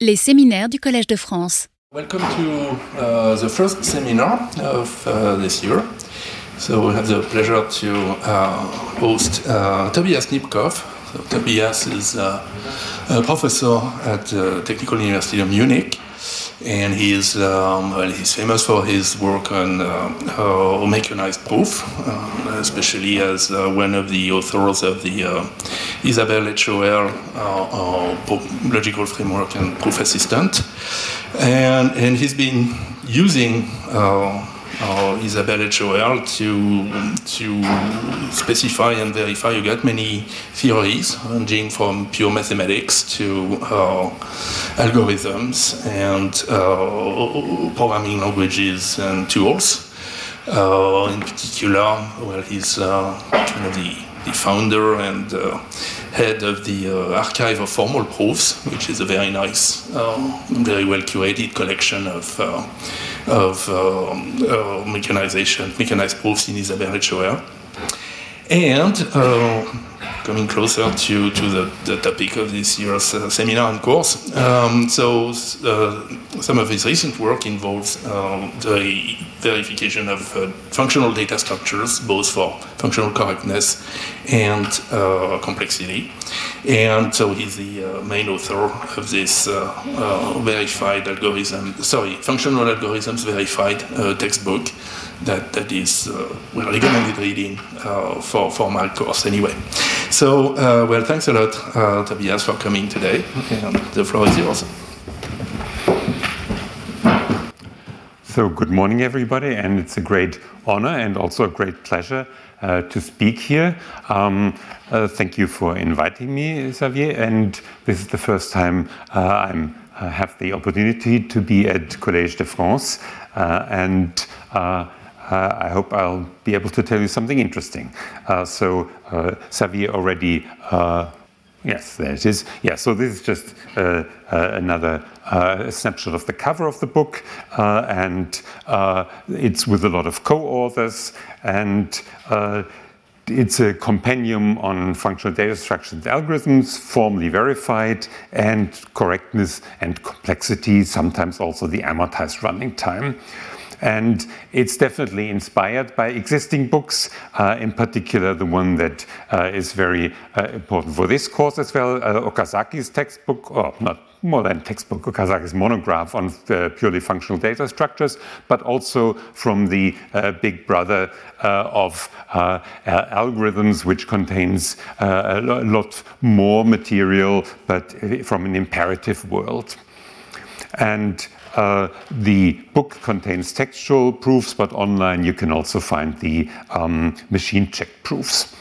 Les séminaires du Collège de France. Welcome to uh, the first seminar of uh, this year. So we have the pleasure to uh, host Tobias Nipkow. So Tobias is a professor at the Technical University of Munich, and he is um, well, he's famous for his work on uh, mechanized proof, uh, especially as uh, one of the authors of the uh, Isabelle HOL uh, logical framework and proof assistant, and and he's been using. Uh, Isabelle HOL to to specify and verify. You get many theories ranging from pure mathematics to uh, algorithms and uh, programming languages and tools. Uh, in particular, well, he's uh, kind of the, the founder and uh, head of the Archive of Formal Proofs, which is a very nice, very well curated collection of of um, uh, mechanization, mechanized proofs in Isabelle HOL. And uh, coming closer to, to the, the topic of this year's uh, seminar and course. Um, so uh, some of his recent work involves uh, the verification of uh, functional data structures, both for functional correctness and uh, complexity. And so he's the main author of this verified algorithm, sorry, functional algorithms verified textbook that, that is uh, well recommended reading uh, for, for my course anyway. So, uh, well, thanks a lot, uh, Tobias, for coming today. And the floor is yours. So, good morning, everybody, and it's a great honor and also a great pleasure uh, to speak here. Um, uh, thank you for inviting me, Xavier, and this is the first time I'm have the opportunity to be at Collège de France, and uh, I hope I'll be able to tell you something interesting. Uh, so uh, Xavier already, uh, yes, there it is. Yeah, so this is just uh, uh, another snapshot of the cover of the book, and it's with a lot of co-authors, and it's a compendium on functional data structures and algorithms, formally verified, and correctness and complexity, sometimes also the amortized running time. And it's definitely inspired by existing books, uh, in particular the one that uh, is very uh, important for this course as well, uh, Okazaki's textbook, or not more than textbook, Okazaki's monograph on uh, purely functional data structures, but also from the uh, big brother of algorithms, which contains a lot more material, but from an imperative world. And uh, the book contains textual proofs, but online you can also find the um, machine checked proofs.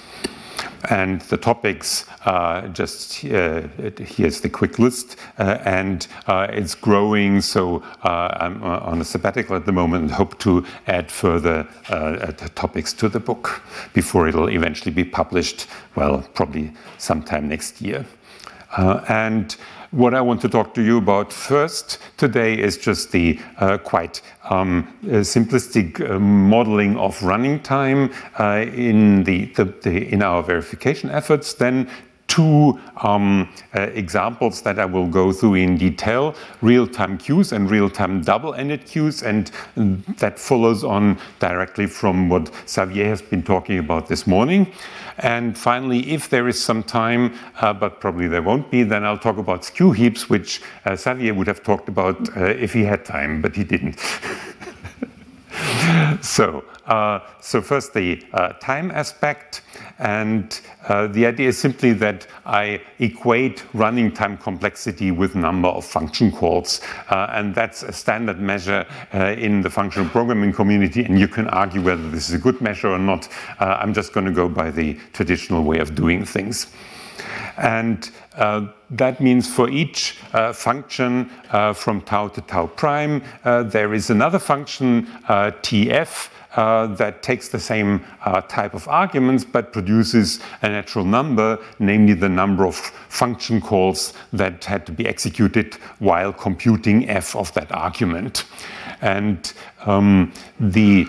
And the topics, uh, just uh, here's the quick list, uh, and uh, it's growing. So uh, I'm on a sabbatical at the moment and hope to add further topics to the book before it'll eventually be published, well, probably sometime next year. and what I want to talk to you about first today is just the uh, quite um, uh, simplistic uh, modeling of running time uh, in, the, the, the, in our verification efforts. Then two um, uh, examples that I will go through in detail, real-time queues and real-time double-ended queues, and that follows on directly from what Xavier has been talking about this morning. And finally, if there is some time, uh, but probably there won't be, then I'll talk about skew heaps, which uh, Xavier would have talked about uh, if he had time, but he didn't. so, so first the uh, time aspect, and uh, the idea is simply that I equate running time complexity with number of function calls, uh, and that's a standard measure uh, in the functional programming community, and you can argue whether this is a good measure or not. Uh, I'm just going to go by the traditional way of doing things. And uh, that means for each uh, function uh, from tau to tau prime, uh, there is another function, uh, tf, uh, that takes the same type of arguments but produces a natural number, namely the number of function calls that had to be executed while computing f of that argument. And um, the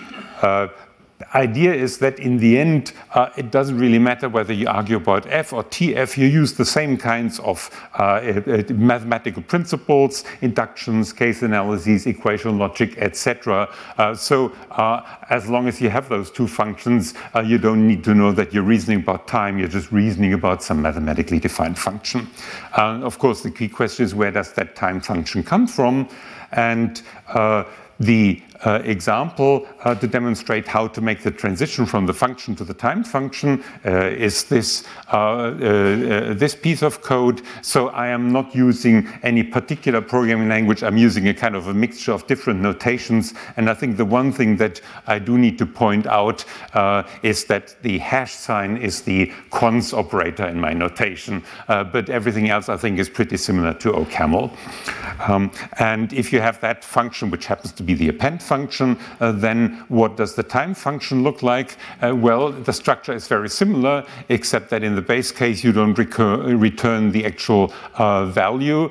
idea is that in the end, uh, it doesn't really matter whether you argue about f or tf. You use the same kinds of uh, uh, mathematical principles, inductions, case analyses, equation logic, etc. Uh, so uh, as long as you have those two functions, you don't need to know that you're reasoning about time. You're just reasoning about some mathematically defined function. of course, the key question is where does that time function come from? And the uh, example uh, to demonstrate how to make the transition from the function to the time function uh, is this, uh, uh, this piece of code. So I am not using any particular programming language. I'm using a kind of a mixture of different notations. And I think the one thing that I do need to point out uh, is that the hash sign is the cons operator in my notation. but everything else I think is pretty similar to OCaml. Um, and if you have that function, which happens to be the append function, uh, then what does the time function look like? Uh, well, the structure is very similar, except that in the base case, you don't return the actual uh, value,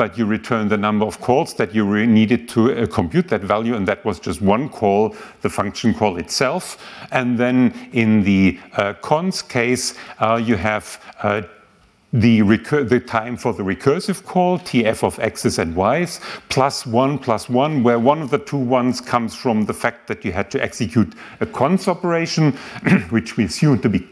but you return the number of calls that you needed to compute that value, and that was just one call, the function call itself. And then in the cons case, you have the, the, time for the recursive call, tf of x's and y's, plus one plus one, where one of the two ones comes from the fact that you had to execute a cons operation, which we assume to be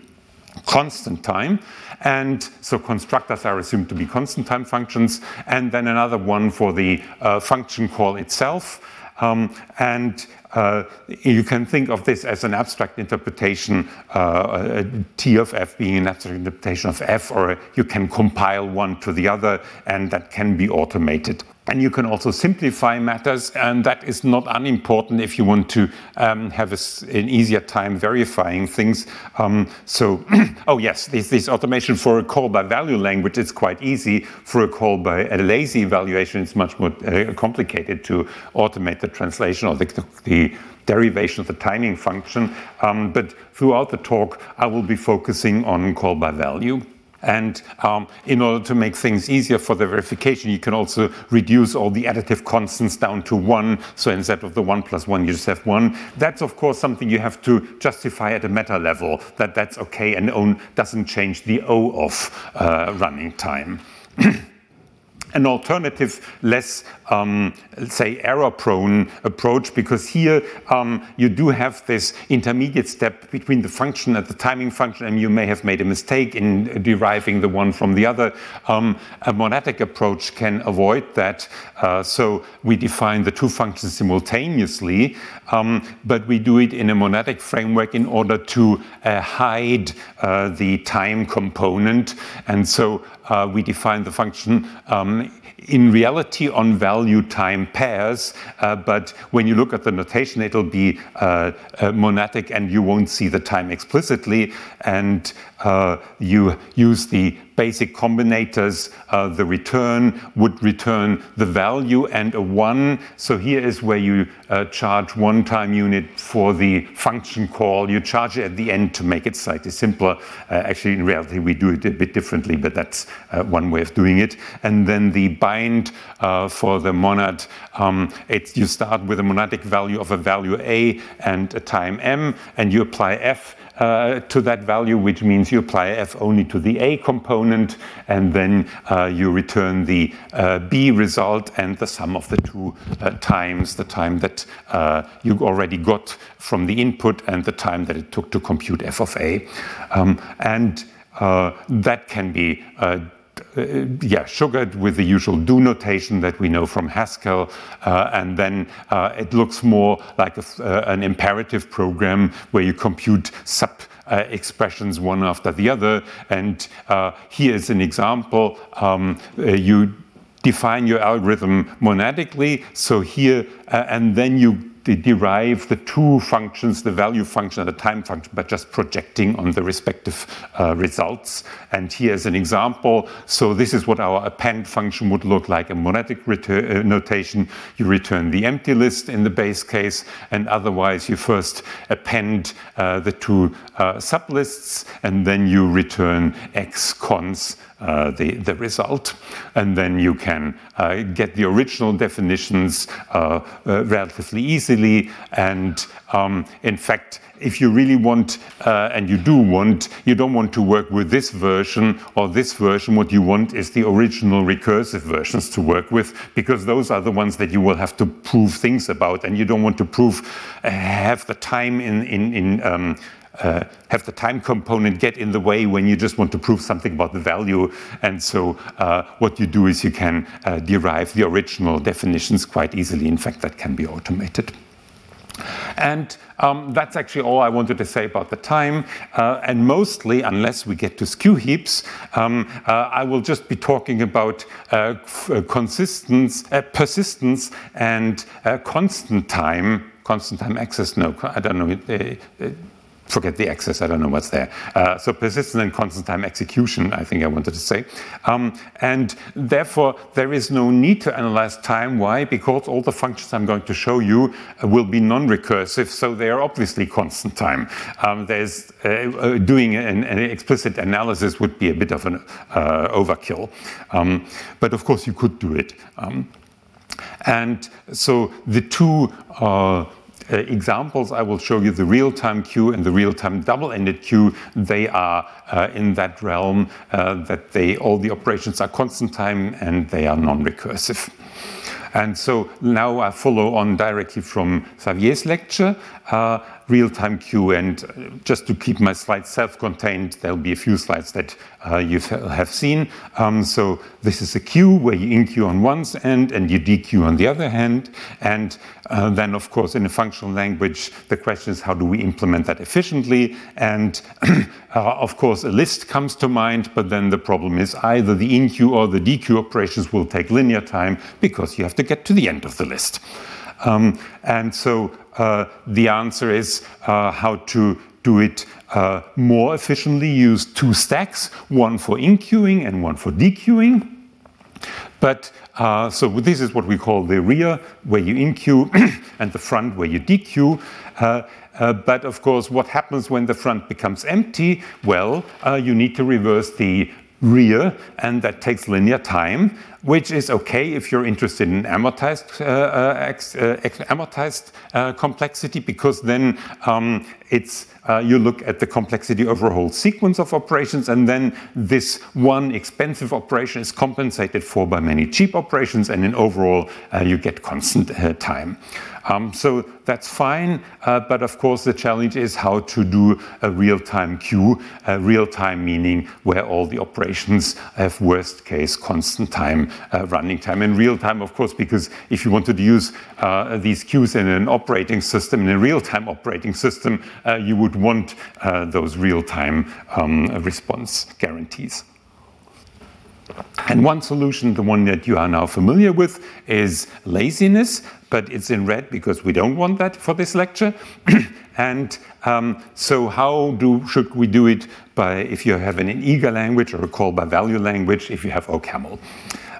constant time. And so constructors are assumed to be constant time functions, and then another one for the uh, function call itself. Um, and uh, you can think of this as an abstract interpretation, uh, T of f being an abstract interpretation of f, or you can compile one to the other, and that can be automated. And you can also simplify matters, and that is not unimportant if you want to um, have a, an easier time verifying things. Um, so, oh yes, this, this, automation for a call by value language is quite easy. For a call by a lazy evaluation, it's much more uh, complicated to automate the translation or the, the derivation of the timing function. Um, but throughout the talk, I will be focusing on call by value. And um, in order to make things easier for the verification, you can also reduce all the additive constants down to one. So instead of the one plus one, you just have one. That's of course something you have to justify at a meta level that that's okay and doesn't change the O of uh, running time. an alternative, less, um, say, error-prone approach, because here um, you do have this intermediate step between the function and the timing function, and you may have made a mistake in deriving the one from the other. Um, a monadic approach can avoid that, uh, so we define the two functions simultaneously, um, but we do it in a monadic framework in order to uh, hide uh, the time component, and so uh, we define the function um, in reality on value time pairs, uh, but when you look at the notation, it'll be uh, uh, monadic and you won't see the time explicitly. And uh, you use the basic combinators, uh, the return would return the value and a one. So here is where you uh, charge one time unit for the function call. You charge it at the end to make it slightly simpler. Uh, actually, in reality, we do it a bit differently, but that's uh, one way of doing it. And then the bind uh, for the monad, um, you start with a monadic value of a value a and a time m, and you apply f uh, to that value, which means you apply f only to the a component, and then uh, you return the uh, b result and the sum of the two uh, times, the time that uh, you already got from the input and the time that it took to compute f of a. Um, and uh, that can be uh, yeah, sugared with the usual do notation that we know from Haskell, uh, and then uh, it looks more like a, uh, an imperative program where you compute sub uh, expressions one after the other. And uh, here is an example. Um, you define your algorithm monadically. So here, and then you derive the two functions, the value function and the time function, by just projecting on the respective uh, results. And here is an example. So this is what our append function would look like, a monadic uh, notation. You return the empty list in the base case, and otherwise you first append uh, the two uh, sublists, and then you return x cons uh, the, the result. And then you can uh, get the original definitions uh, uh, relatively easily. And um, in fact, if you really want, uh, and you do want, you don't want to work with this version or this version. What you want is the original recursive versions to work with, because those are the ones that you will have to prove things about, and you don't want to prove, have the time in, in, in um, uh, have the time component get in the way when you just want to prove something about the value. And so uh, what you do is you can uh, derive the original definitions quite easily. In fact, that can be automated. And um, that's actually all I wanted to say about the time. Uh, and mostly, unless we get to skew heaps, um, uh, I will just be talking about uh, uh consistence, uh, persistence and constant time. Constant time access, no, I don't know forget the access, I don't know what's there. Uh, so persistent and constant time execution, I think I wanted to say. Um, and therefore, there is no need to analyze time. Why? Because all the functions I'm going to show you uh, will be non-recursive, so they are obviously constant time. Um, there's uh, uh doing an, an, explicit analysis would be a bit of an uh, overkill. Um, but of course, you could do it. Um, and so the two uh, uh, examples, I will show you the real-time queue and the real-time double-ended queue. They are uh, in that realm uh, that they all the operations are constant time and they are non-recursive. And so now I follow on directly from Xavier's lecture. Real-time queue. And uh, just to keep my slides self-contained, there'll be a few slides that uh, you have seen. Um, so this is a queue where you enqueue on one end and you dequeue on the other hand. And uh, then, of course, in a functional language, the question is how do we implement that efficiently? And uh, of course, a list comes to mind, but then the problem is either the enqueue or the dequeue operations will take linear time because you have to get to the end of the list. Um, and so uh, the answer is uh, how to do it uh, more efficiently. Use two stacks, one for enqueuing and one for dequeuing. But uh, so this is what we call the rear, where you enqueue, and the front, where you dequeue. Uh, uh, but of course, what happens when the front becomes empty? Well, you need to reverse the rear, and that takes linear time which is okay if you're interested in amortized, uh, uh, uh amortized uh, complexity, because then um, it's uh, you look at the complexity over a whole sequence of operations, and then this one expensive operation is compensated for by many cheap operations, and in overall uh, you get constant time. Um, so that's fine, uh, but of course the challenge is how to do a real-time queue, uh, real-time meaning where all the operations have worst case constant time, uh, running time. In real time, of course, because if you wanted to use uh, these queues in an operating system, in a real-time operating system, uh, you would want uh, those real-time um, response guarantees. And one solution, the one that you are now familiar with, is laziness, but it's in red because we don't want that for this lecture. and um, so how do, should we do it by if you have an eager language or a call by value language if you have OCaml?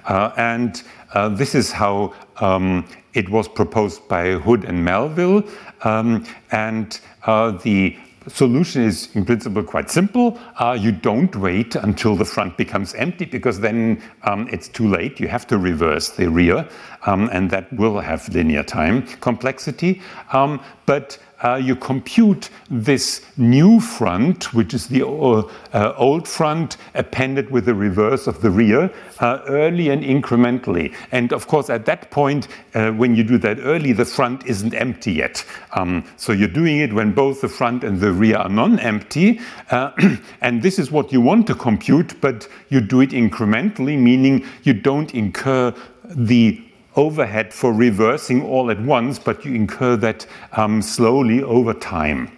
Uh, and uh, this is how um, it was proposed by Hood and Melville. Um, and uh, the solution is in principle quite simple. Uh, you don't wait until the front becomes empty because then um, it's too late. You have to reverse the rear, um, and that will have linear time complexity. Um, but uh, you compute this new front, which is the uh, uh, old front appended with the reverse of the rear, uh, early and incrementally. And of course, at that point, uh, when you do that early, the front isn't empty yet. Um, so you're doing it when both the front and the rear are non empty. Uh, and this is what you want to compute, but you do it incrementally, meaning you don't incur the overhead for reversing all at once, but you incur that um, slowly over time.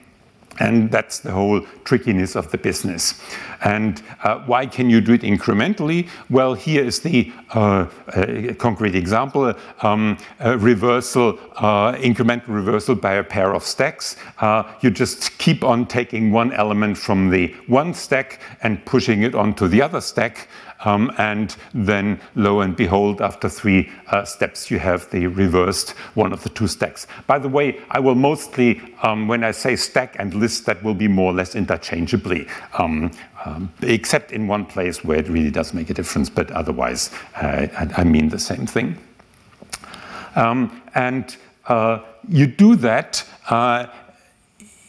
And that's the whole trickiness of the business. And uh, why can you do it incrementally? Well, here is the uh, uh, concrete example um, reversal, uh, incremental reversal by a pair of stacks. Uh, you just keep on taking one element from the one stack and pushing it onto the other stack. Um, and then, lo and behold, after three uh, steps, you have the reversed one of the two stacks. By the way, I will mostly, um, when I say stack and list, that will be more or less interchangeably. Um, um, except in one place where it really does make a difference, but otherwise, uh, I, mean the same thing. Um, and uh, you do that uh,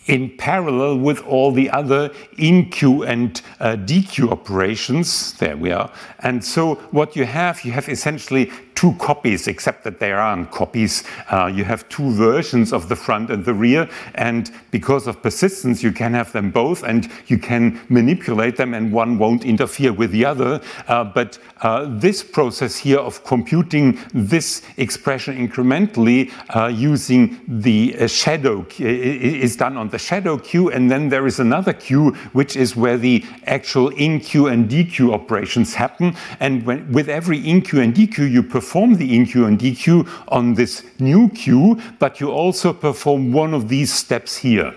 in parallel with all the other enqueue and uh, dequeue operations. There we are. And so what you have, you have essentially two copies, except that there aren't copies. Uh, you have two versions of the front and the rear, and because of persistence, you can have them both, and you can manipulate them, and one won't interfere with the other. Uh, but uh, this process here of computing this expression incrementally uh, using the uh, shadow is done on the shadow queue, and then there is another queue, which is where the actual in queue and dequeue operations happen. And when, with every in queue and dequeue, you perform the in queue and dequeue on this new queue, but you also perform one of these steps here.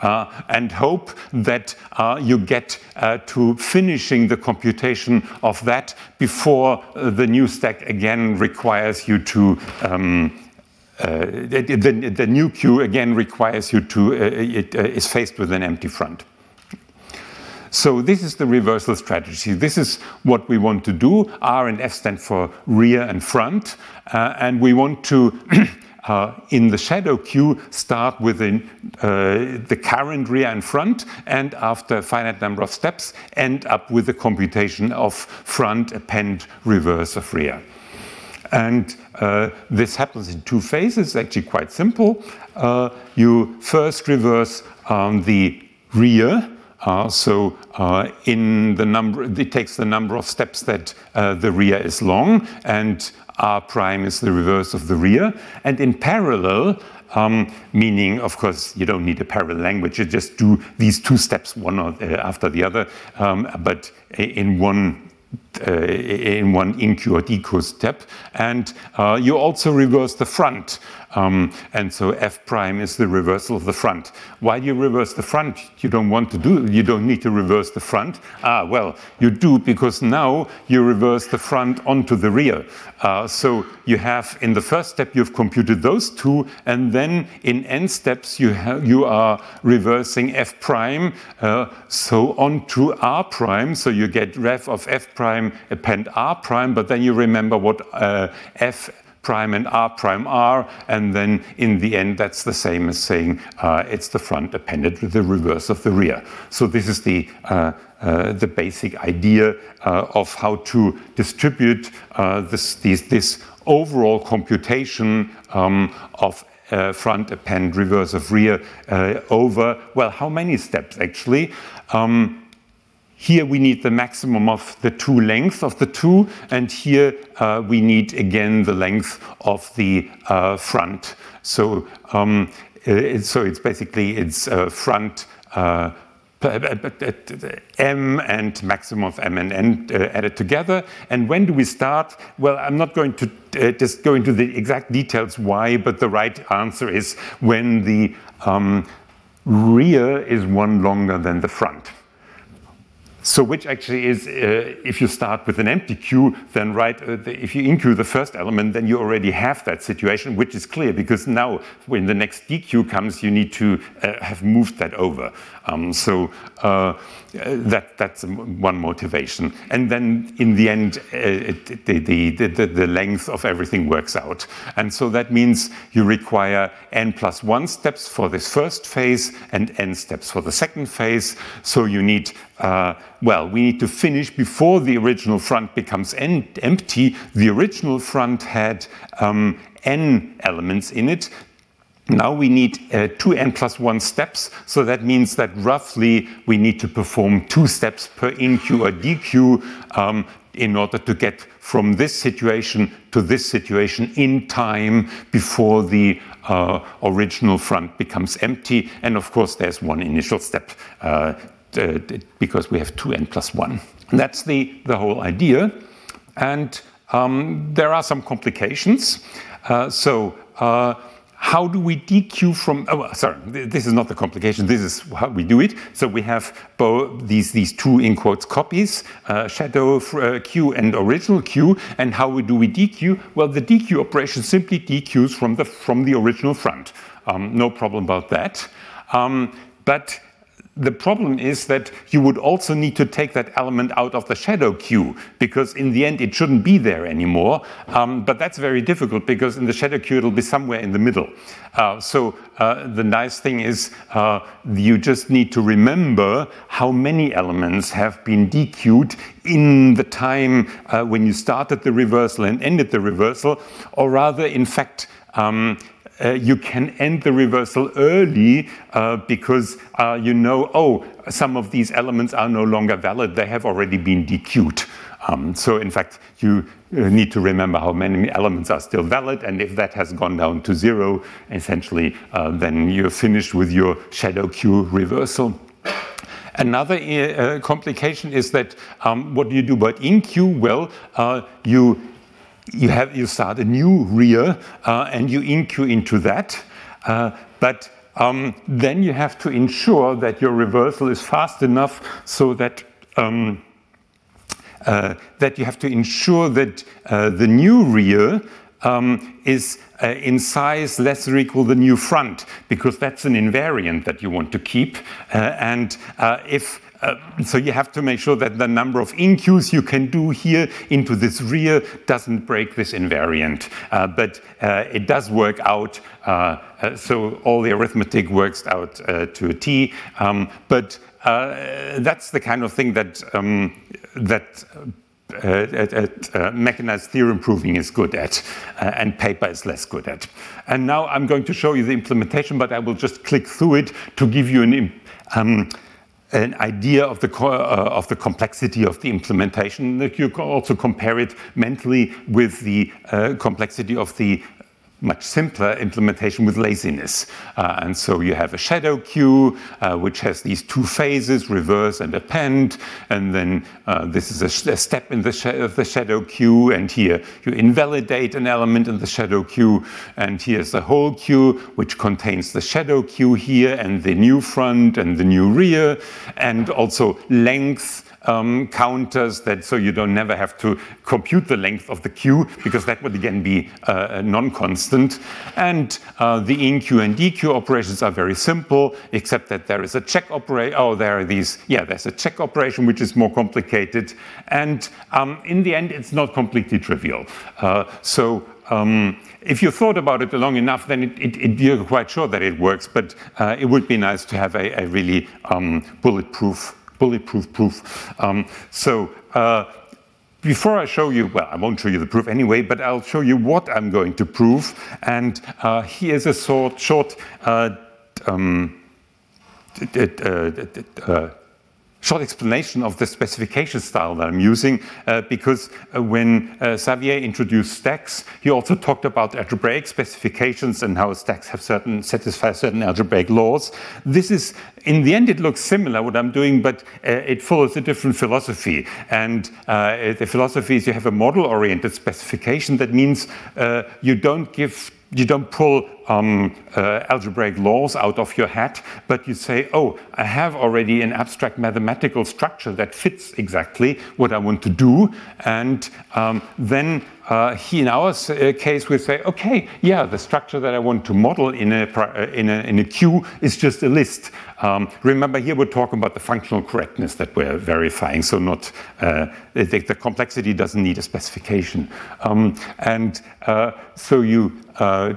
Uh, and hope that uh, you get uh, to finishing the computation of that before uh, the new stack again requires you to. Um, uh, the, the, new queue again requires you to, uh, it is faced with an empty front. So this is the reversal strategy. This is what we want to do. R and F stand for rear and front. Uh, and we want to, uh, in the shadow queue, start with uh, the current rear and front, and after a finite number of steps, end up with the computation of front, append, reverse of rear. And uh, this happens in two phases, actually quite simple. Uh, you first reverse um, the rear, uh, so uh, in the number, it takes the number of steps that uh, the rear is long, and r prime is the reverse of the rear. And in parallel, um, meaning, of course, you don't need a parallel language, you just do these two steps one uh, after the other, um, but in one uh, in one enqueue or step. And uh, you also reverse the front. Um, and so f prime is the reversal of the front. Why do you reverse the front? You don't want to do, you don't need to reverse the front. Ah, well, you do because now you reverse the front onto the rear. Uh, so you have, in the first step, you've computed those two, and then in n steps, you, you are reversing f prime, uh, so onto r prime. So you get rev of f prime append r prime, but then you remember what uh, f prime and r prime r, and then in the end, that's the same as saying uh, it's the front appended with the reverse of the rear. So this is the uh, uh, the basic idea uh, of how to distribute uh, this, these, this overall computation um, of uh, front append reverse of rear uh, over, well, how many steps actually? Um, here we need the maximum of the two lengths of the two, and here uh, we need again the length of the uh, front. So, um, it, so it's basically it's uh, front uh, m and maximum of m and n uh, added together. And when do we start? Well, I'm not going to uh, just go into the exact details why, but the right answer is when the um, rear is one longer than the front. So which actually is, uh, if you start with an empty queue, then right, uh, the, if you enqueue the first element, then you already have that situation, which is clear because now when the next dequeue comes, you need to uh, have moved that over. Um, so uh, that, that's one motivation. And then in the end, uh, it, the, the, the, the, length of everything works out. And so that means you require n plus one steps for this first phase and n steps for the second phase. So you need, uh, well, we need to finish before the original front becomes empty. The original front had um, n elements in it. Now we need uh, two n plus one steps, so that means that roughly we need to perform two steps per enqueue or dequeue um, in order to get from this situation to this situation in time before the uh, original front becomes empty. And of course, there's one initial step uh, because we have two n plus one. And that's the, the whole idea. And um, there are some complications. Uh, so uh, how do we dequeue from, oh, sorry, this is not the complication, this is how we do it. So we have both these, these two, in quotes, copies, uh, shadow uh, queue and original queue. And how do we dequeue? Well, the dequeue operation simply dequeues from the, from the original front. Um, no problem about that. Um, but the problem is that you would also need to take that element out of the shadow queue because in the end it shouldn't be there anymore. Um, but that's very difficult because in the shadow queue it'll be somewhere in the middle. Uh, so uh, the nice thing is uh, you just need to remember how many elements have been dequeued in the time uh, when you started the reversal and ended the reversal, or rather, in fact, um, uh, you can end the reversal early uh, because uh, you know, oh, some of these elements are no longer valid, they have already been dequeued. Um, so, in fact, you uh, need to remember how many elements are still valid, and if that has gone down to zero, essentially, uh, then you're finished with your shadow queue reversal. Another uh, complication is that um, what do you do about enqueue? Well, you you have you start a new rear uh, and you enqueue into that, uh, but um, then you have to ensure that your reversal is fast enough so that um, uh, that you have to ensure that uh, the new rear um, is uh, in size less or equal the new front because that's an invariant that you want to keep. Uh, and uh, if uh, so you have to make sure that the number of enqueues you can do here into this real doesn't break this invariant. Uh, but uh, it does work out, uh, uh, so all the arithmetic works out to a T. Um, but that's the kind of thing that, um, that at, uh, mechanized theorem proving is good at, and paper is less good at. And now I'm going to show you the implementation, but I will just click through it to give you an, um, an idea of the, uh, of the complexity of the implementation. That you can also compare it mentally with the uh, complexity of the much simpler implementation with laziness. Uh, and so you have a shadow queue, uh, which has these two phases, reverse and append. And then uh, this is a, a, step in the, the shadow queue. And here you invalidate an element in the shadow queue. And here's the whole queue, which contains the shadow queue here and the new front and the new rear, and also length um, counters that so you don't never have to compute the length of the queue because that would again be uh, non-constant. And uh, the enqueue and dequeue operations are very simple, except that there is a check operation. Oh, there are these. Yeah, there's a check operation which is more complicated. And um, in the end, it's not completely trivial. Uh, so. Um, if you thought about it long enough, then it, it, it, you're quite sure that it works, but uh, it would be nice to have a, a really um, bulletproof bulletproof proof. Um, so uh, before I show you, well, I won't show you the proof anyway, but I'll show you what I'm going to prove. And uh, here's a short, short um, short explanation of the specification style that I'm using, uh, because uh, when uh, Xavier introduced stacks, he also talked about algebraic specifications and how stacks have certain satisfy certain algebraic laws. This is, in the end, it looks similar what I'm doing, but uh, it follows a different philosophy. And uh, the philosophy is you have a model-oriented specification. That means uh, you don't give you don't pull um, uh, algebraic laws out of your hat, but you say, oh, I have already an abstract mathematical structure that fits exactly what I want to do. And um, then uh, he, in our uh, case, will say, okay, yeah, the structure that I want to model in a, uh, in a, in a queue is just a list. Um, remember, here we're talking about the functional correctness that we're verifying, so not uh, the, the, complexity doesn't need a specification. Um, and uh, so you uh,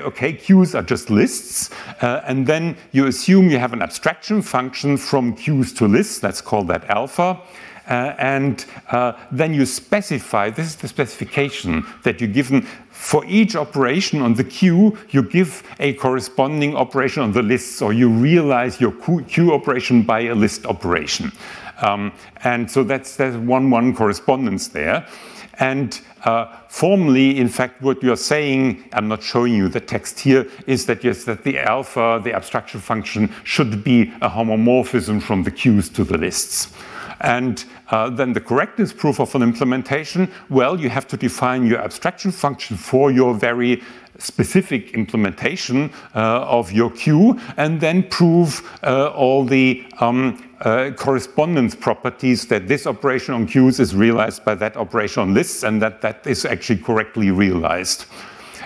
okay, queues are just lists, uh, and then you assume you have an abstraction function from queues to lists, let's call that alpha. Uh, and uh, then you specify, this is the specification that you're given for each operation on the queue, you give a corresponding operation on the list, or you realize your queue operation by a list operation. Um, and so that's, there's one-one correspondence there. And uh, formally, in fact, what you're saying, I'm not showing you the text here, is that yes, that the alpha, the abstraction function, should be a homomorphism from the queues to the lists. And uh, then the correctness proof of an implementation, well, you have to define your abstraction function for your very specific implementation uh, of your queue and then prove uh, all the um, uh, correspondence properties that this operation on queues is realized by that operation on lists and that that is actually correctly realized.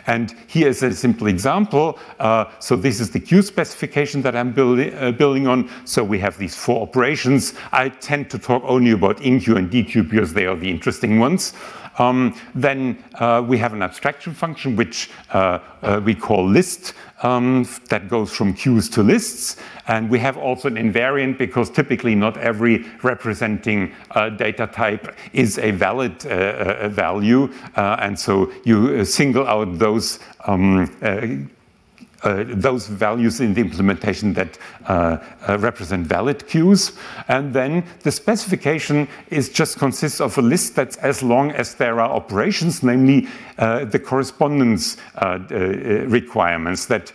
And here is a simple example. Uh, so this is the queue specification that I'm building, uh, building on. So we have these four operations. I tend to talk only about InQ and DQ because they are the interesting ones. Um, then uh, we have an abstraction function which uh, uh, we call list um, that goes from queues to lists. And we have also an invariant because typically not every representing uh, data type is a valid uh, uh, value. and so you single out those um, uh, those values in the implementation that uh, uh, represent valid queues. And then the specification is just consists of a list that's as long as there are operations, namely uh, the correspondence uh, uh, requirements that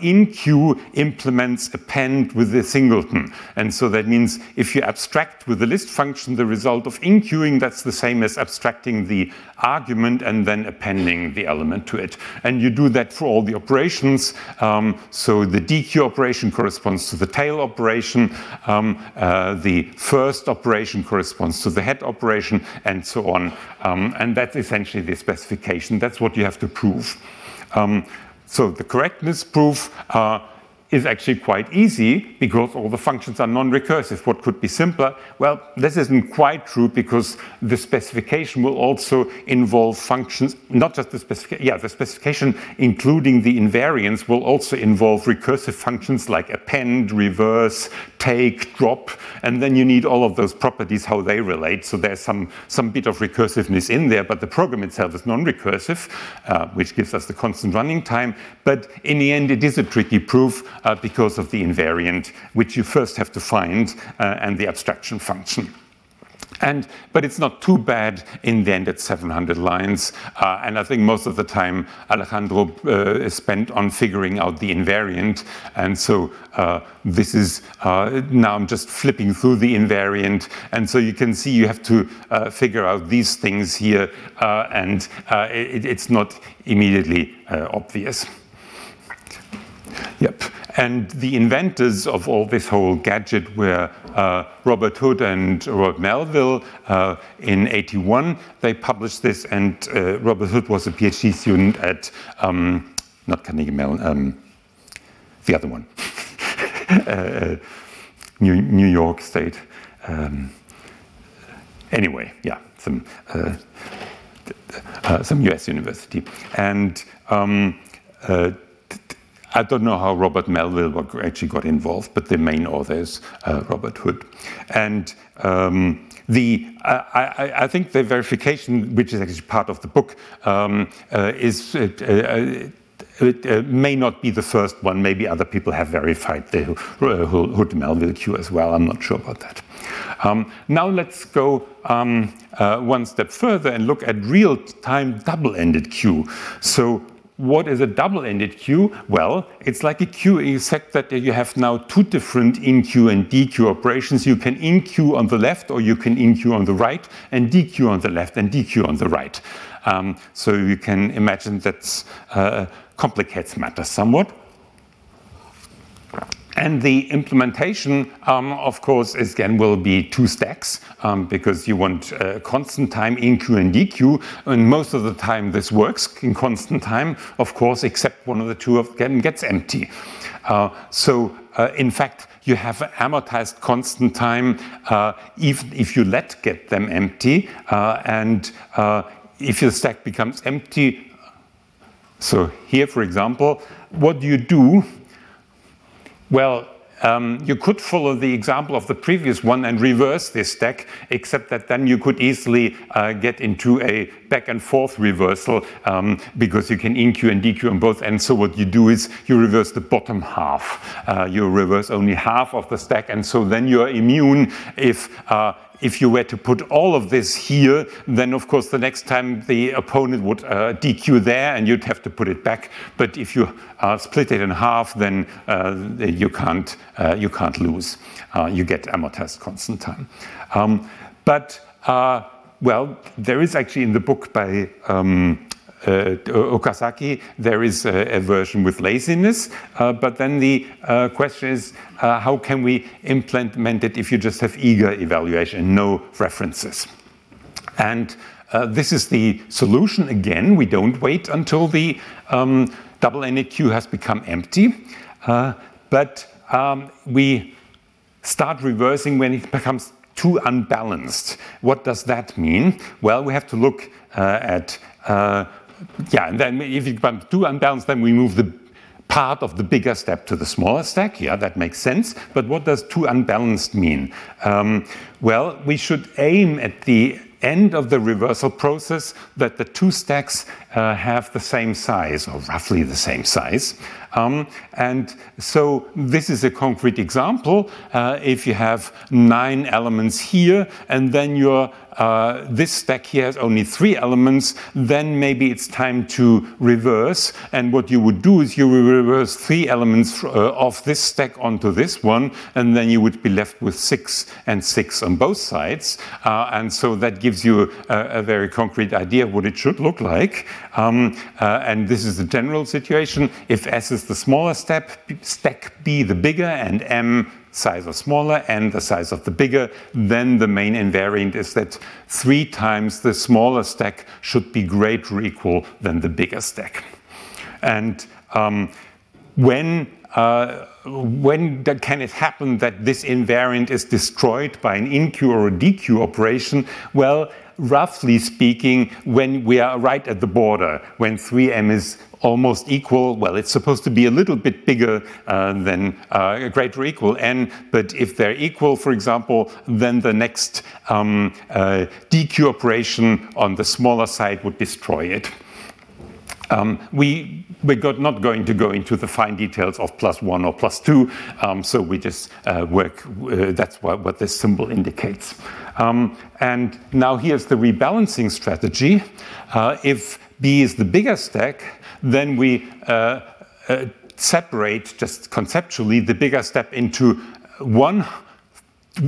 in queue implements append with a singleton. And so that means if you abstract with the list function the result of in queuing, that's the same as abstracting the argument and then appending the element to it. And you do that for all the operations. Um, so the DQ operation corresponds to the tail operation. Um, uh, the first operation corresponds to the head operation, and so on. Um, and that's essentially the specification. That's what you have to prove. Um, so the correctness proof uh, is actually quite easy because all the functions are non-recursive. What could be simpler? Well, this isn't quite true because the specification will also involve functions, not just the specification, yeah, the specification including the invariants will also involve recursive functions like append, reverse, take, drop, and then you need all of those properties, how they relate. So there's some, some bit of recursiveness in there, but the program itself is non-recursive, uh, which gives us the constant running time. But in the end, it is a tricky proof uh, because of the invariant, which you first have to find, uh, and the abstraction function. And, but it's not too bad in the end at 700 lines. Uh, and I think most of the time Alejandro uh, is spent on figuring out the invariant. And so uh, this is, uh, now I'm just flipping through the invariant. And so you can see you have to uh, figure out these things here. Uh, and it, it's not immediately obvious. Yep. And the inventors of all this whole gadget were uh, Robert Hood and Robert Melville uh, in 81. They published this, and uh, Robert Hood was a PhD student at, um, not Carnegie Mellon, um, the other one, uh, New, New, York State. Um, anyway, yeah, some, uh, uh, some US university. And um, I don't know how Robert Melville actually got involved, but the main author is uh, Robert Hood. And um, the, uh, I, I, think the verification, which is actually part of the book, um, uh, is uh, uh, it uh, may not be the first one. Maybe other people have verified the Hood Melville queue as well. I'm not sure about that. Um, now let's go um, uh, one step further and look at real-time double-ended queue. So what is a double-ended queue? Well, it's like a queue except that you have now two different in-queue and dequeue operations. You can in-queue on the left or you can in-queue on the right and dequeue on the left and dequeue on the right. Um, so you can imagine that uh, complicates matters somewhat. And the implementation, um, of course, is, again will be two stacks um, because you want uh, constant time InQ and DQ. And most of the time this works in constant time, of course, except one of the two of them gets empty. Uh, so uh, in fact, you have amortized constant time uh, even if you let get them empty. Uh, and uh, if your stack becomes empty, so here, for example, what do you do well, um, you could follow the example of the previous one and reverse this stack, except that then you could easily uh, get into a back and forth reversal um, because you can InQ and DQ on both ends. So what you do is you reverse the bottom half. Uh, you reverse only half of the stack, and so then you're immune if uh, if you were to put all of this here, then of course the next time the opponent would uh, DQ there and you'd have to put it back. But if you uh, split it in half, then uh, you, can't, you can't lose. You get amortized constant time. Um, but, well, there is actually in the book by um, Okazaki, there is a, version with laziness, uh, but then the uh, question is how can we implement it if you just have eager evaluation, no references? And Uh, this is the solution again. We don't wait until the um, double ended queue has become empty, uh, but um, we start reversing when it becomes too unbalanced. What does that mean? Well, we have to look uh, at, uh, yeah, and then if it becomes too unbalanced, then we move the part of the bigger step to the smaller stack. Yeah, that makes sense. But what does too unbalanced mean? Um, well, we should aim at the end of the reversal process that the two stacks uh, have the same size or roughly the same size. Um, and so this is a concrete example. Uh, if you have nine elements here and then your uh, this stack here has only three elements, then maybe it's time to reverse. And what you would do is you will reverse three elements uh, of this stack onto this one, and then you would be left with six and six on both sides. Uh, and so that gives you a, a, very concrete idea of what it should look like. Um, uh, and this is the general situation. If S is the smaller step, stack B the bigger, and M size of smaller and the size of the bigger, then the main invariant is that three times the smaller stack should be greater or equal than the bigger stack. And um, when uh, when can it happen that this invariant is destroyed by an enqueue or a dequeue operation? Well, roughly speaking, when we are right at the border, when 3m is almost equal, well, it's supposed to be a little bit bigger uh, than uh, greater equal n, but if they're equal, for example, then the next um, uh, dequeue operation on the smaller side would destroy it. Um, we we're not going to go into the fine details of plus one or plus two, um, so we just uh, work, uh, that's what, what, this symbol indicates. Um, and now here's the rebalancing strategy. Uh, if B is the bigger stack, then we uh, uh, separate just conceptually the bigger step into one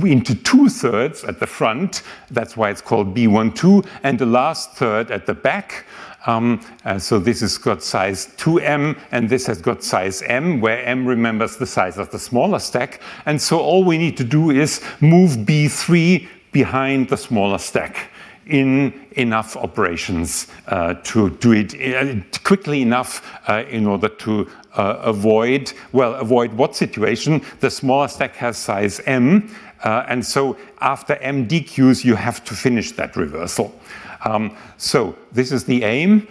into two thirds at the front, that's why it's called B12, and the last third at the back. Um, uh, so this has got size 2m, and this has got size m, where m remembers the size of the smaller stack. And so all we need to do is move B3 behind the smaller stack in enough operations uh, to do it uh, quickly enough uh, in order to avoid, well, avoid what situation? The smaller stack has size m, and so after m dequeues, you have to finish that reversal. Um, so this is the aim.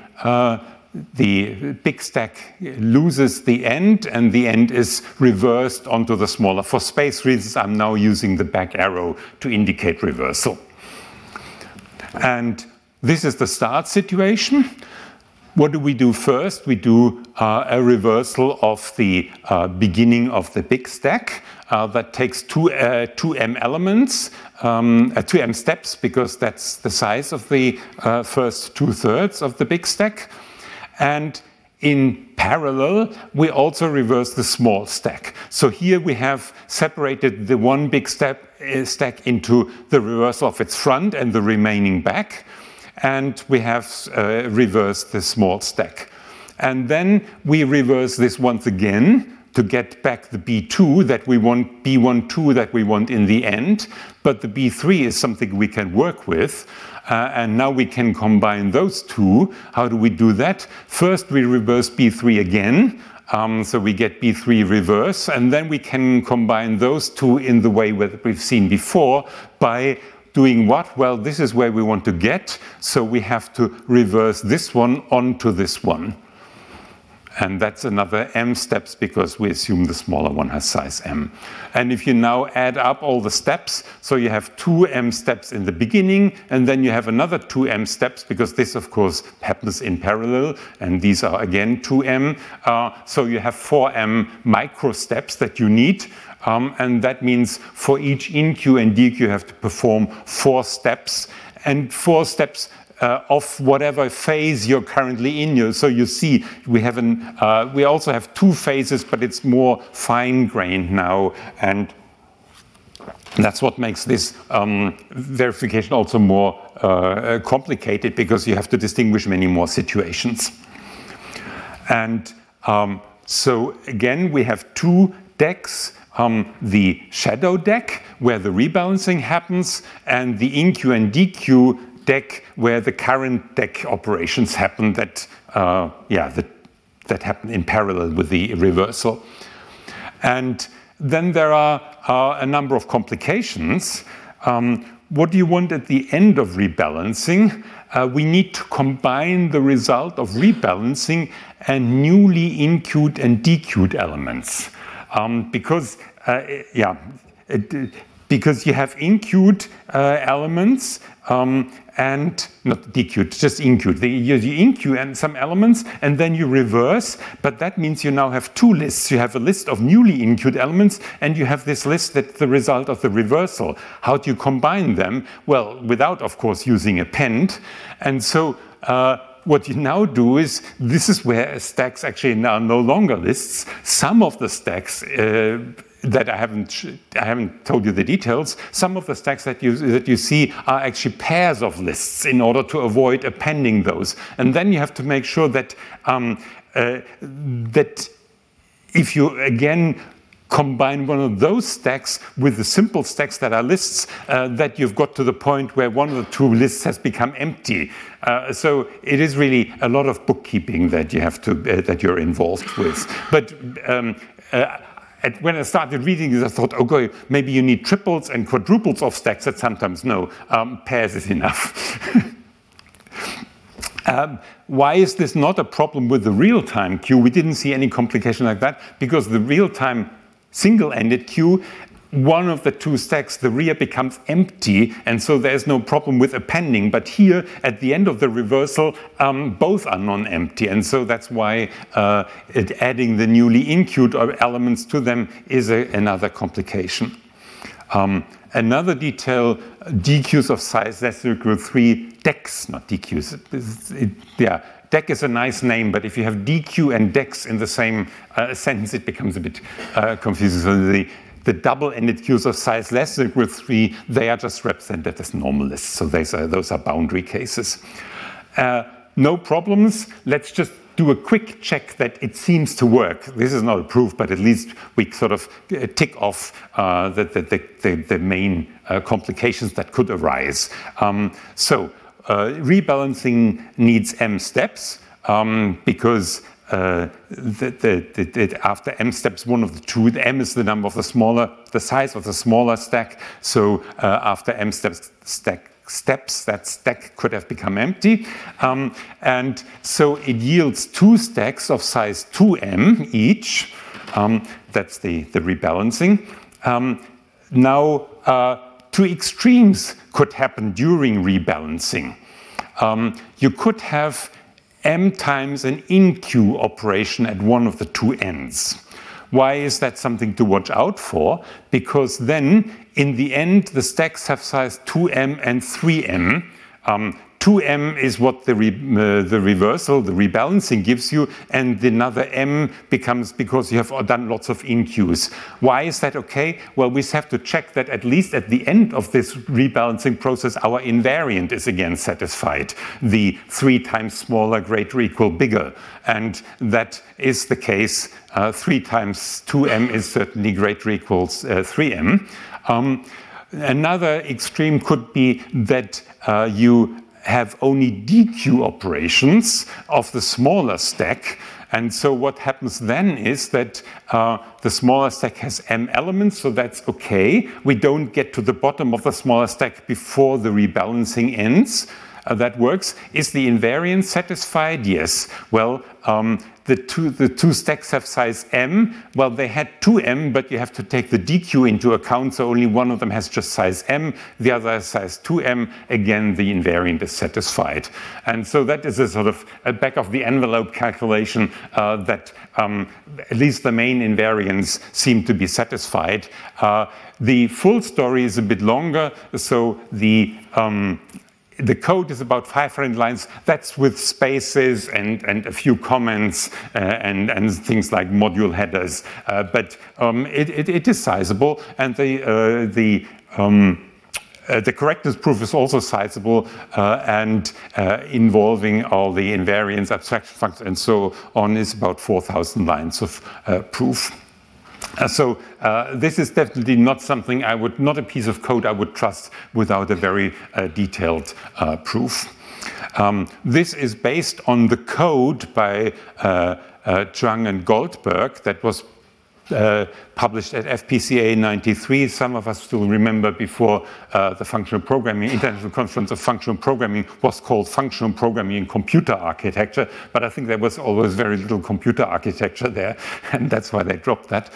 The big stack loses the end, and the end is reversed onto the smaller. For space reasons, I'm now using the back arrow to indicate reversal. And this is the start situation. What do we do first? We do uh, a reversal of the uh, beginning of the big stack. Uh, that takes two, uh, two m elements, um, uh, two m steps, because that's the size of the uh, first two thirds of the big stack. And in parallel, we also reverse the small stack. So here we have separated the one big step, stack into the reversal of its front and the remaining back and we have uh, reversed the small stack. And then we reverse this once again to get back the B2 that we want, B12 that we want in the end. But the B3 is something we can work with. Uh, and now we can combine those two. How do we do that? First, we reverse B3 again. Um, so we get B3 reverse, and then we can combine those two in the way that we've seen before by doing what? Well, this is where we want to get, so we have to reverse this one onto this one. And that's another m steps because we assume the smaller one has size m. And if you now add up all the steps, so you have two m steps in the beginning, and then you have another two m steps because this, of course, happens in parallel, and these are again two m. Uh, so you have four m micro steps that you need. Um, and that means for each enqueue and dequeue, you have to perform four steps and four steps uh, of whatever phase you're currently in. So you see, we have an, uh, we also have two phases, but it's more fine-grained now, and that's what makes this um, verification also more uh, complicated because you have to distinguish many more situations. And um, so again, we have two deques um, the shadow deque, where the rebalancing happens, and the enqueue and dequeue deque where the current deque operations happen that, uh, yeah, that, that happen in parallel with the reversal. And then there are uh, a number of complications. Um, what do you want at the end of rebalancing? Uh, we need to combine the result of rebalancing and newly enqueued and dequeued elements. Um, because, uh, yeah, it, because you have enqueued uh, elements um, and not dequeued, just enqueued. You, you enqueue and some elements and then you reverse, but that means you now have two lists. You have a list of newly enqueued elements and you have this list that's the result of the reversal. How do you combine them? Well, without, of course, using a append. And so uh, what you now do is this is where stacks actually now no longer lists. Some of the stacks uh, that I haven't I haven't told you the details. Some of the stacks that you that you see are actually pairs of lists in order to avoid appending those. And then you have to make sure that um, uh, that if you again combine one of those stacks with the simple stacks that are lists, uh, that you've got to the point where one of the two lists has become empty. Uh, so it is really a lot of bookkeeping that you have to uh, that you're involved with. But um, uh, at, when I started reading this, I thought, okay, maybe you need triples and quadruples of stacks. That sometimes no, um, pairs is enough. um, why is this not a problem with the real-time queue? We didn't see any complication like that because the real-time single-ended queue one of the two stacks, the rear becomes empty, and so there's no problem with appending. But here, at the end of the reversal, um, both are non-empty, and so that's why uh, it, adding the newly enqueued elements to them is a, another complication. Um, another detail, dequeues of size less than equal 3 deques, not dequeues. It, yeah, deque is a nice name, but if you have DQ and deques in the same uh, sentence, it becomes a bit uh, confusing. So the the double-ended queues of size less than equal to 3, they are just represented as normal lists. So those are, those are boundary cases. Uh, no problems. Let's just do a quick check that it seems to work. This is not a proof, but at least we sort of uh, tick off uh, the, the, the, the, main uh, complications that could arise. Um, so uh, rebalancing needs m steps um, because after m steps one of the two, m is the number of the smaller, the size of the smaller stack. So uh, after m steps, stack steps, that stack could have become empty. Um, and so it yields two stacks of size 2m each. Um, that's the, the rebalancing. Um, now, uh, two extremes could happen during rebalancing. Um, you could have m times an enqueue operation at one of the two ends. Why is that something to watch out for? Because then, in the end, the stacks have size 2m and 3m. Um, 2m is what the, re, uh, the reversal, the rebalancing gives you, and another m becomes because you have done lots of enqueues. Why is that okay? Well, we have to check that at least at the end of this rebalancing process, our invariant is again satisfied. The three times smaller, greater, equal, bigger. And that is the case. Uh, three times 2m is certainly greater equals uh, 3m. Um, another extreme could be that uh, you have only DQ operations of the smaller stack. And so what happens then is that uh, the smaller stack has m elements, so that's okay. We don't get to the bottom of the smaller stack before the rebalancing ends. Uh, that works. Is the invariant satisfied? Yes. Well, um, the two, the two stacks have size m. Well, they had 2m, but you have to take the dq into account, so only one of them has just size m, the other has size 2m. Again, the invariant is satisfied. And so that is a sort of a back of the envelope calculation uh, that um, at least the main invariants seem to be satisfied. Uh, the full story is a bit longer, so the um, the code is about 500 lines. That's with spaces and, and a few comments uh, and, and things like module headers. Uh, but um, it, it, it is sizable, and the, uh, the um, uh, the correctness proof is also sizable uh, and uh, involving all the invariance, abstraction functions, and so on is about 4,000 lines of uh, proof. Uh, so uh, this is definitely not something I would, not a piece of code I would trust without a very uh, detailed uh, proof. Um, this is based on the code by uh, uh, and Goldberg that was published at FPCA 93. Some of us still remember before uh, the functional programming, International Conference of Functional Programming was called Functional Programming in Computer Architecture, but I think there was always very little computer architecture there, and that's why they dropped that.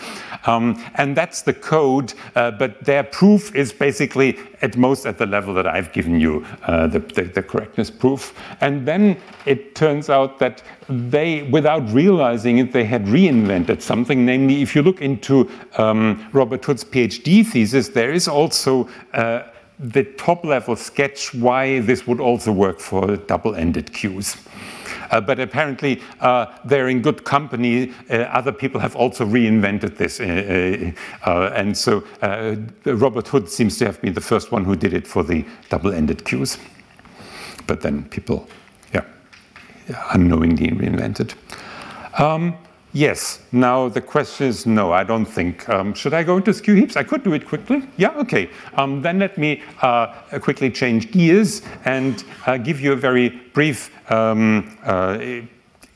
Um, and that's the code, uh, but their proof is basically at most at the level that I've given you, uh, the, the, the correctness proof. And then it turns out that they, without realizing it, they had reinvented something. Namely, if you look into um, Robert Hood's PhD thesis, there is also uh, the top level sketch why this would also work for double ended queues. Uh, but apparently, uh, they're in good company. Uh, other people have also reinvented this. Uh, uh, and so Robert Hood seems to have been the first one who did it for the double ended queues. But then people, yeah, unknowingly reinvented. Um, Yes. Now the question is no, I don't think. Um, should I go into skew heaps? I could do it quickly. Yeah, okay. Um, then let me uh, quickly change gears and uh, give you a very brief um, uh,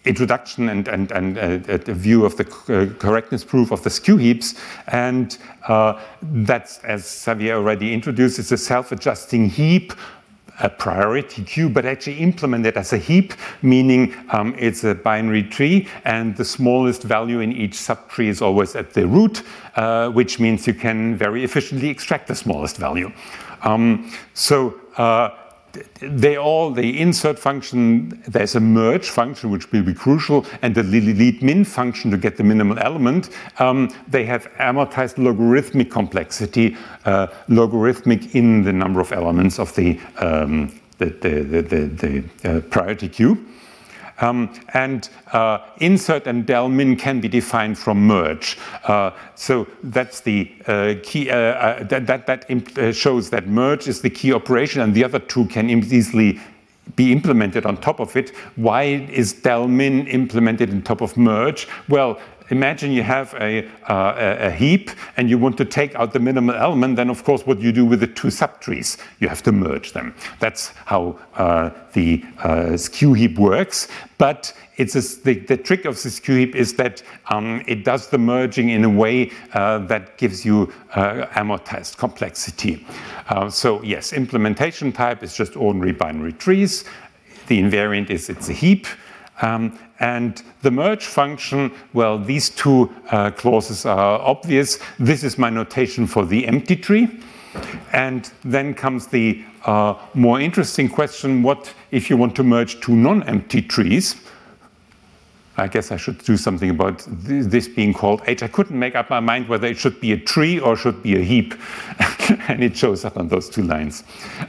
introduction and, and, and uh, a view of the uh, correctness proof of the skew heaps. And uh, that's, as Xavier already introduced, it's a self-adjusting heap a priority queue, but actually implemented as a heap, meaning um, it's a binary tree, and the smallest value in each subtree is always at the root, uh, which means you can very efficiently extract the smallest value. Um, so uh, they all, the insert function, there's a merge function which will be crucial, and the lead min function to get the minimal element. Um, they have amortized logarithmic complexity, uh, logarithmic in the number of elements of the, um, the, the, the, the uh, priority queue. Um, and uh, insert and del min can be defined from merge. Uh, so that's the uh, key, uh, uh, that, that, that uh, shows that merge is the key operation and the other two can easily be implemented on top of it. Why is del min implemented on top of merge? Well, imagine you have a, uh, a, heap and you want to take out the minimal element, then of course what you do with the two subtrees, you have to merge them. That's how uh, the uh, skew heap works. But it's a, the, the, trick of the skew heap is that um, it does the merging in a way uh, that gives you uh, amortized complexity. Uh, so yes, implementation type is just ordinary binary trees. The invariant is it's a heap. Um, and the merge function, well, these two uh, clauses are obvious. This is my notation for the empty tree. And then comes the uh, more interesting question, what if you want to merge two non-empty trees? I guess I should do something about this being called H. I couldn't make up my mind whether it should be a tree or should be a heap, and it shows up on those two lines.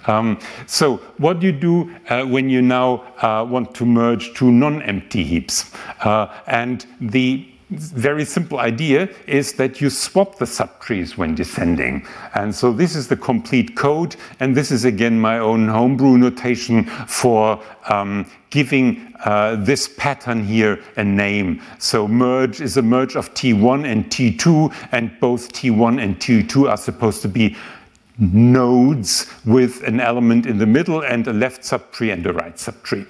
Um, so, what do you do uh, when you now uh, want to merge two non-empty heaps? Uh, and the very simple idea is that you swap the subtrees when descending. And so this is the complete code. And this is again my own homebrew notation for um, giving uh, this pattern here a name. So merge is a merge of T1 and T2, and both T1 and T2 are supposed to be nodes with an element in the middle and a left subtree and a right subtree.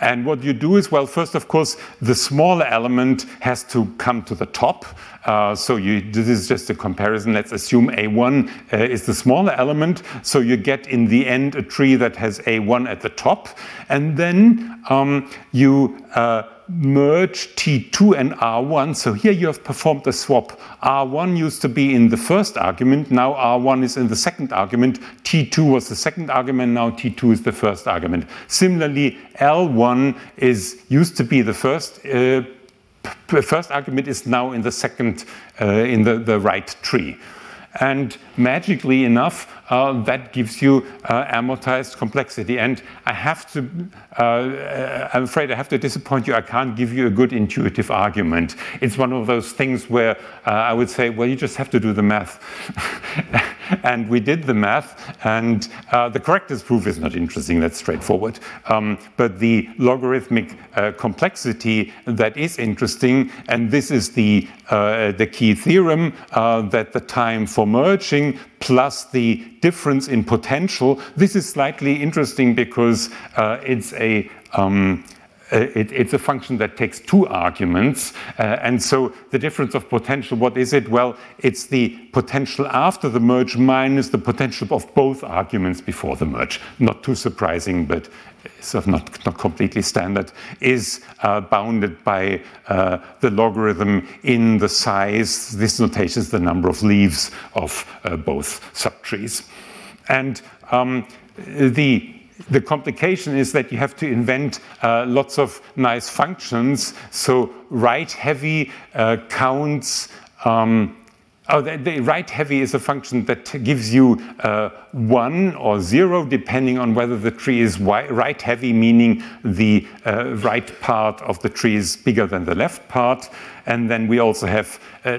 And what you do is, well, first, of course, the smaller element has to come to the top. Uh, so you, this is just a comparison. Let's assume A1 uh, is the smaller element. So you get in the end a tree that has A1 at the top. And then um, you uh, merge T2 and R1. So here you have performed a swap. R1 used to be in the first argument, now R1 is in the second argument. T2 was the second argument, now T2 is the first argument. Similarly, L1 is used to be the first uh, first argument is now in the second, uh, in the, the right tree. And magically enough, uh, that gives you uh, amortized complexity. And I have to, uh, I'm afraid I have to disappoint you. I can't give you a good intuitive argument. It's one of those things where uh, I would say, well, you just have to do the math. and we did the math, and uh, the correctness proof is not interesting, that's straightforward. Um, but the logarithmic uh, complexity that is interesting, and this is the, uh, the key theorem uh, that the time for merging plus the difference in potential. This is slightly interesting because uh, it's a um, it, it's a function that takes two arguments. Uh, and so the difference of potential, what is it? Well, it's the potential after the merge minus the potential of both arguments before the merge. Not too surprising, but sort of not, not completely standard, is uh, bounded by uh, the logarithm in the size. This notation is the number of leaves of uh, both subtrees. And um, the the complication is that you have to invent uh, lots of nice functions. So right heavy uh, counts. Um, oh, the, the, right heavy is a function that gives you uh, one or zero, depending on whether the tree is right heavy, meaning the uh, right part of the tree is bigger than the left part. And then we also have uh,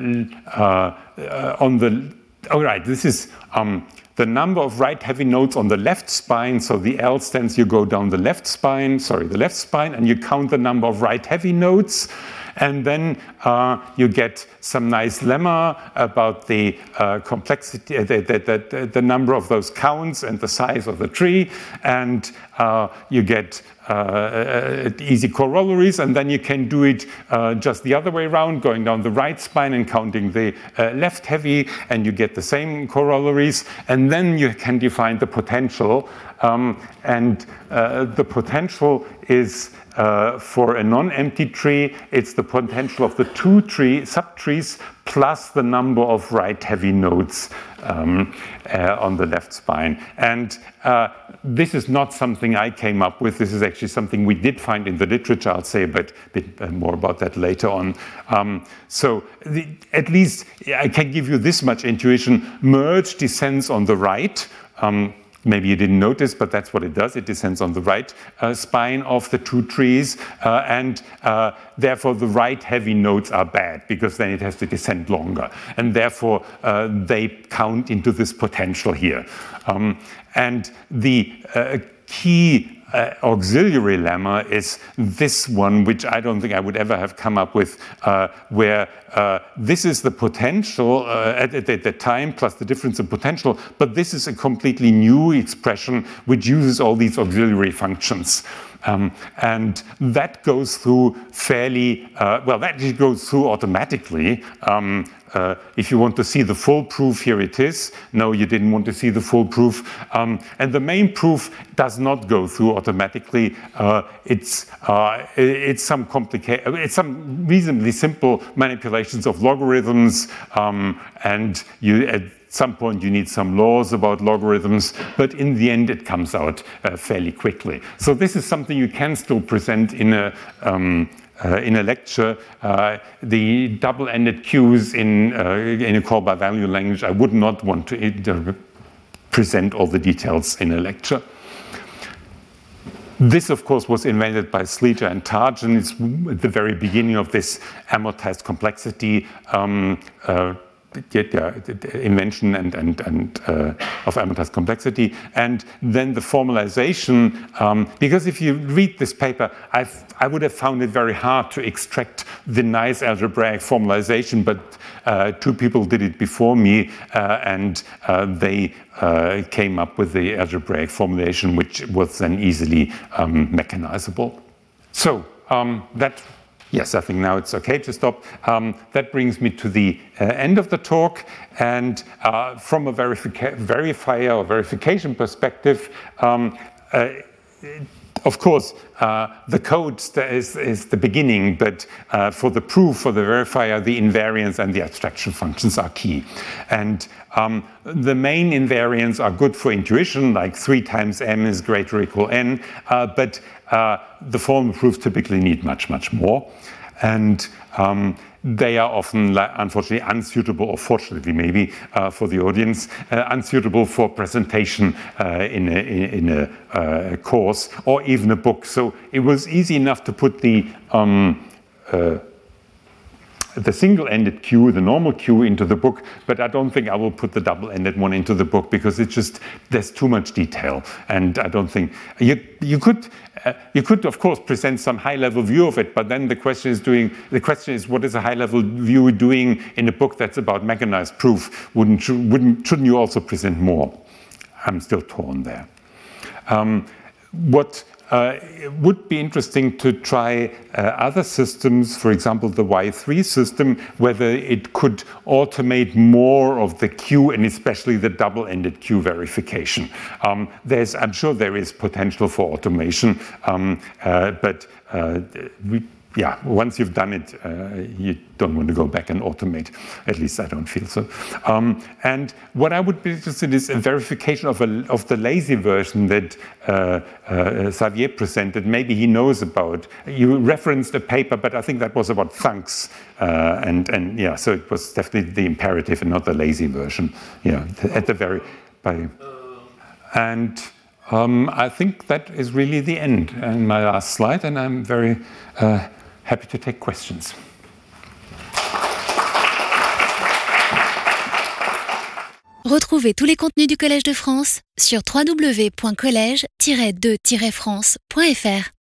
uh, on the. All oh, right, this is. Um, the number of right heavy nodes on the left spine, so the L stands, you go down the left spine, sorry, the left spine, and you count the number of right heavy nodes. And then uh, you get some nice lemma about the uh, complexity, uh, the, the, the, the, number of those counts and the size of the tree. And uh, you get uh, uh, easy corollaries, and then you can do it uh, just the other way around, going down the right spine and counting the left heavy, and you get the same corollaries. And then you can define the potential. Um, and the potential is uh, for a non-empty tree, it's the potential of the two tree subtrees plus the number of right heavy nodes um, uh, on the left spine. And uh, this is not something I came up with. This is actually something we did find in the literature. I'll say a bit, bit uh, more about that later on. Um, so the, at least I can give you this much intuition. Merge descends on the right. Um, maybe you didn't notice, but that's what it does. It descends on the right uh, spine of the two trees, uh, and uh, therefore the right heavy nodes are bad because then it has to descend longer, and therefore uh, they count into this potential here. Um, and the uh, key uh, auxiliary lemma is this one, which I don't think I would ever have come up with, uh, where uh, this is the potential uh, at, at, the time plus the difference in potential, but this is a completely new expression which uses all these auxiliary functions. Um, and that goes through fairly, uh, well, that goes through automatically. Um, uh, if you want to see the full proof, here it is. No, you didn't want to see the full proof. Um, and the main proof does not go through automatically. Uh, it's, uh, it's some complicated, it's some reasonably simple manipulations of logarithms, um, and you at some point you need some laws about logarithms, but in the end it comes out uh, fairly quickly. So this is something you can still present in a um, uh, in a lecture, uh, the double-ended queues in, uh, in a call by value language, I would not want to present all the details in a lecture. This, of course, was invented by Sleator and Tarjan. It's at the very beginning of this amortized complexity um, uh, invention and, and, and uh, of amortized complexity, and then the formalization. Um, because if you read this paper, I've, I would have found it very hard to extract the nice algebraic formalization, but uh, two people did it before me, uh, and uh, they uh, came up with the algebraic formulation, which was then easily um, mechanizable. So um, that Yes, I think now it's okay to stop. Um, that brings me to the uh, end of the talk. And uh, from a verifier or verification perspective, um, uh, of course, uh, the code is, is, the beginning, but uh, for the proof, for the verifier, the invariance and the abstraction functions are key. And um, the main invariants are good for intuition, like 3 times m is greater or equal n, uh, but uh, the formal proofs typically need much, much more. And um, they are often, unfortunately, unsuitable, or fortunately, maybe uh, for the audience, uh, unsuitable for presentation uh, in a, in a uh, course or even a book. So it was easy enough to put the um, uh, the single-ended queue, the normal queue into the book, but I don't think I will put the double-ended one into the book because it's just there's too much detail, and I don't think you you could uh, you could of course present some high-level view of it, but then the question is doing the question is what is a high-level view doing in a book that's about mechanized proof? Wouldn't wouldn't shouldn't you also present more? I'm still torn there. Um, what uh, it would be interesting to try uh, other systems, for example, the Why3 system, whether it could automate more of the queue and especially the double-ended queue verification. Um, there's, I'm sure there is potential for automation, um, uh, but uh, we yeah, once you've done it, uh, you don't want to go back and automate. At least I don't feel so. Um, and what I would be interested in is a verification of, a, of the lazy version that uh, uh, Xavier presented. Maybe he knows about. You referenced a paper, but I think that was about thunks. Uh, and, and yeah, so it was definitely the imperative and not the lazy version. Yeah, at the very, by, and um, I think that is really the end and my last slide, and I'm very uh, happy to take questions. Retrouvez tous les contenus du Collège de France sur www.colège-2-france.fr.